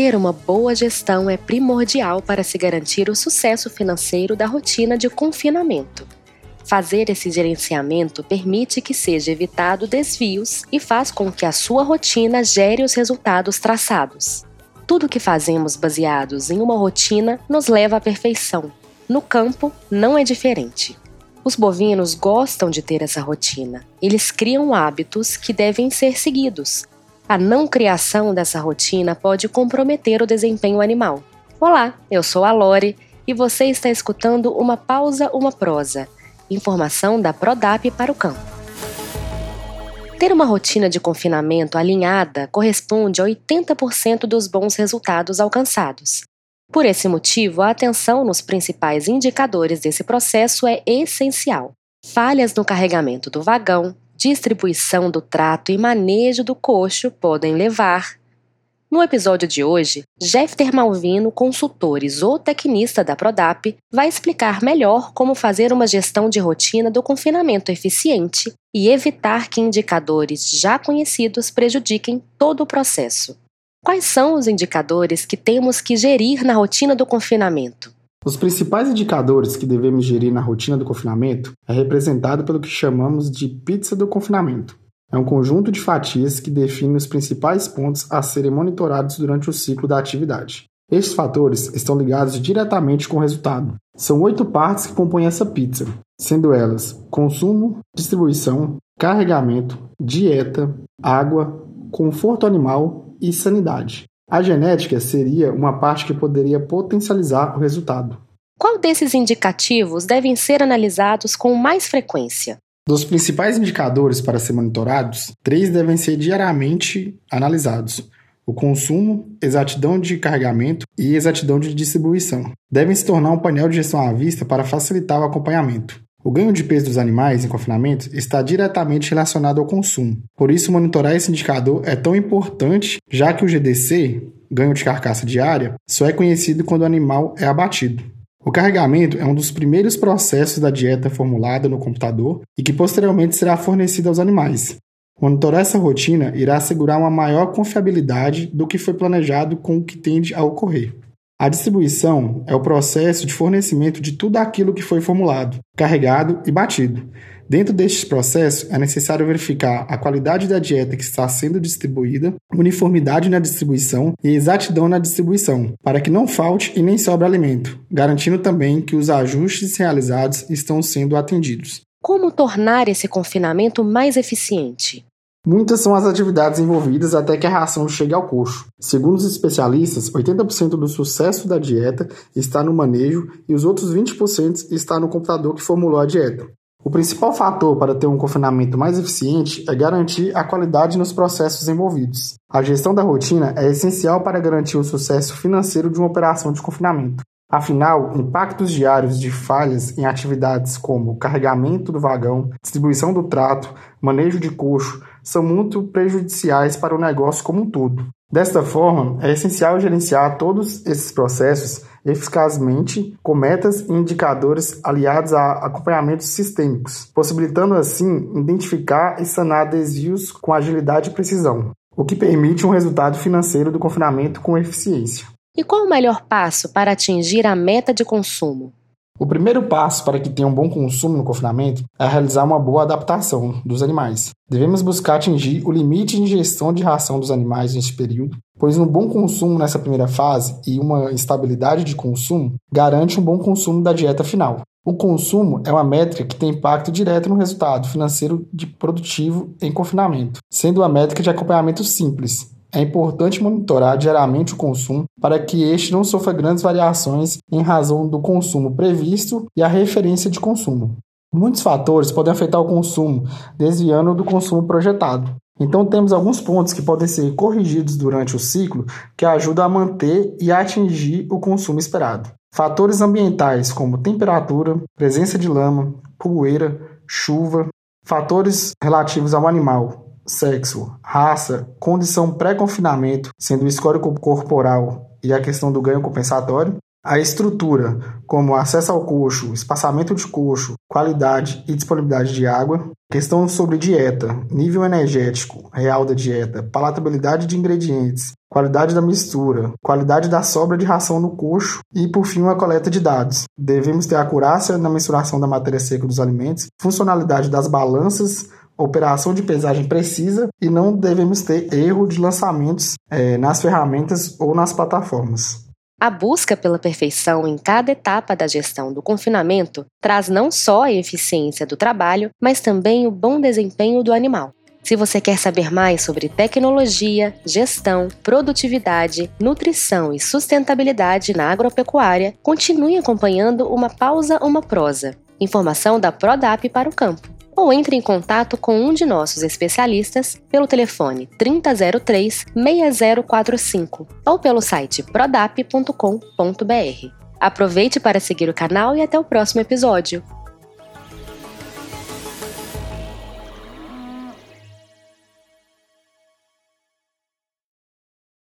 Ter uma boa gestão é primordial para se garantir o sucesso financeiro da rotina de confinamento. Fazer esse gerenciamento permite que seja evitado desvios e faz com que a sua rotina gere os resultados traçados. Tudo que fazemos baseados em uma rotina nos leva à perfeição. No campo, não é diferente. Os bovinos gostam de ter essa rotina. Eles criam hábitos que devem ser seguidos. A não criação dessa rotina pode comprometer o desempenho animal. Olá, eu sou a Lore e você está escutando uma pausa, uma prosa Informação da Prodap para o campo. Ter uma rotina de confinamento alinhada corresponde a 80% dos bons resultados alcançados. Por esse motivo, a atenção nos principais indicadores desse processo é essencial. Falhas no carregamento do vagão, distribuição do trato e manejo do coxo podem levar no episódio de hoje, Jeffter Malvino, consultor e zootecnista da Prodap, vai explicar melhor como fazer uma gestão de rotina do confinamento eficiente e evitar que indicadores já conhecidos prejudiquem todo o processo. Quais são os indicadores que temos que gerir na rotina do confinamento? Os principais indicadores que devemos gerir na rotina do confinamento é representado pelo que chamamos de pizza do confinamento. É um conjunto de fatias que define os principais pontos a serem monitorados durante o ciclo da atividade. Estes fatores estão ligados diretamente com o resultado. São oito partes que compõem essa pizza, sendo elas consumo, distribuição, carregamento, dieta, água, conforto animal e sanidade. A genética seria uma parte que poderia potencializar o resultado. Qual desses indicativos devem ser analisados com mais frequência? Dos principais indicadores para ser monitorados, três devem ser diariamente analisados: o consumo, exatidão de carregamento e exatidão de distribuição. Devem se tornar um painel de gestão à vista para facilitar o acompanhamento. O ganho de peso dos animais em confinamento está diretamente relacionado ao consumo. Por isso, monitorar esse indicador é tão importante, já que o GDC, ganho de carcaça diária, só é conhecido quando o animal é abatido. O carregamento é um dos primeiros processos da dieta formulada no computador e que posteriormente será fornecida aos animais. Monitorar essa rotina irá assegurar uma maior confiabilidade do que foi planejado com o que tende a ocorrer. A distribuição é o processo de fornecimento de tudo aquilo que foi formulado, carregado e batido, Dentro destes processos, é necessário verificar a qualidade da dieta que está sendo distribuída, uniformidade na distribuição e exatidão na distribuição, para que não falte e nem sobre alimento, garantindo também que os ajustes realizados estão sendo atendidos. Como tornar esse confinamento mais eficiente? Muitas são as atividades envolvidas até que a ração chegue ao coxo. Segundo os especialistas, 80% do sucesso da dieta está no manejo e os outros 20% está no computador que formulou a dieta. O principal fator para ter um confinamento mais eficiente é garantir a qualidade nos processos envolvidos. A gestão da rotina é essencial para garantir o sucesso financeiro de uma operação de confinamento. Afinal, impactos diários de falhas em atividades como carregamento do vagão, distribuição do trato, manejo de coxo são muito prejudiciais para o negócio como um todo. Desta forma, é essencial gerenciar todos esses processos eficazmente com metas e indicadores aliados a acompanhamentos sistêmicos, possibilitando assim identificar e sanar desvios com agilidade e precisão, o que permite um resultado financeiro do confinamento com eficiência. E qual o melhor passo para atingir a meta de consumo? O primeiro passo para que tenha um bom consumo no confinamento é realizar uma boa adaptação dos animais. Devemos buscar atingir o limite de ingestão de ração dos animais neste período, pois um bom consumo nessa primeira fase e uma estabilidade de consumo garante um bom consumo da dieta final. O consumo é uma métrica que tem impacto direto no resultado financeiro de produtivo em confinamento, sendo uma métrica de acompanhamento simples, é importante monitorar diariamente o consumo para que este não sofra grandes variações em razão do consumo previsto e a referência de consumo. Muitos fatores podem afetar o consumo, desviando do consumo projetado. Então, temos alguns pontos que podem ser corrigidos durante o ciclo que ajudam a manter e atingir o consumo esperado. Fatores ambientais como temperatura, presença de lama, poeira, chuva, fatores relativos ao animal, sexo, raça, condição pré-confinamento, sendo o histórico corporal e a questão do ganho compensatório, a estrutura, como acesso ao coxo, espaçamento de coxo, qualidade e disponibilidade de água, Questão sobre dieta, nível energético real da dieta, palatabilidade de ingredientes, qualidade da mistura, qualidade da sobra de ração no coxo e, por fim, uma coleta de dados. Devemos ter acurácia na mensuração da matéria seca dos alimentos, funcionalidade das balanças, operação de pesagem precisa e não devemos ter erro de lançamentos é, nas ferramentas ou nas plataformas. A busca pela perfeição em cada etapa da gestão do confinamento traz não só a eficiência do trabalho, mas também o bom desempenho do animal. Se você quer saber mais sobre tecnologia, gestão, produtividade, nutrição e sustentabilidade na agropecuária, continue acompanhando Uma Pausa, Uma Prosa. Informação da Prodap para o campo ou entre em contato com um de nossos especialistas pelo telefone 3003 6045 ou pelo site prodap.com.br. Aproveite para seguir o canal e até o próximo episódio.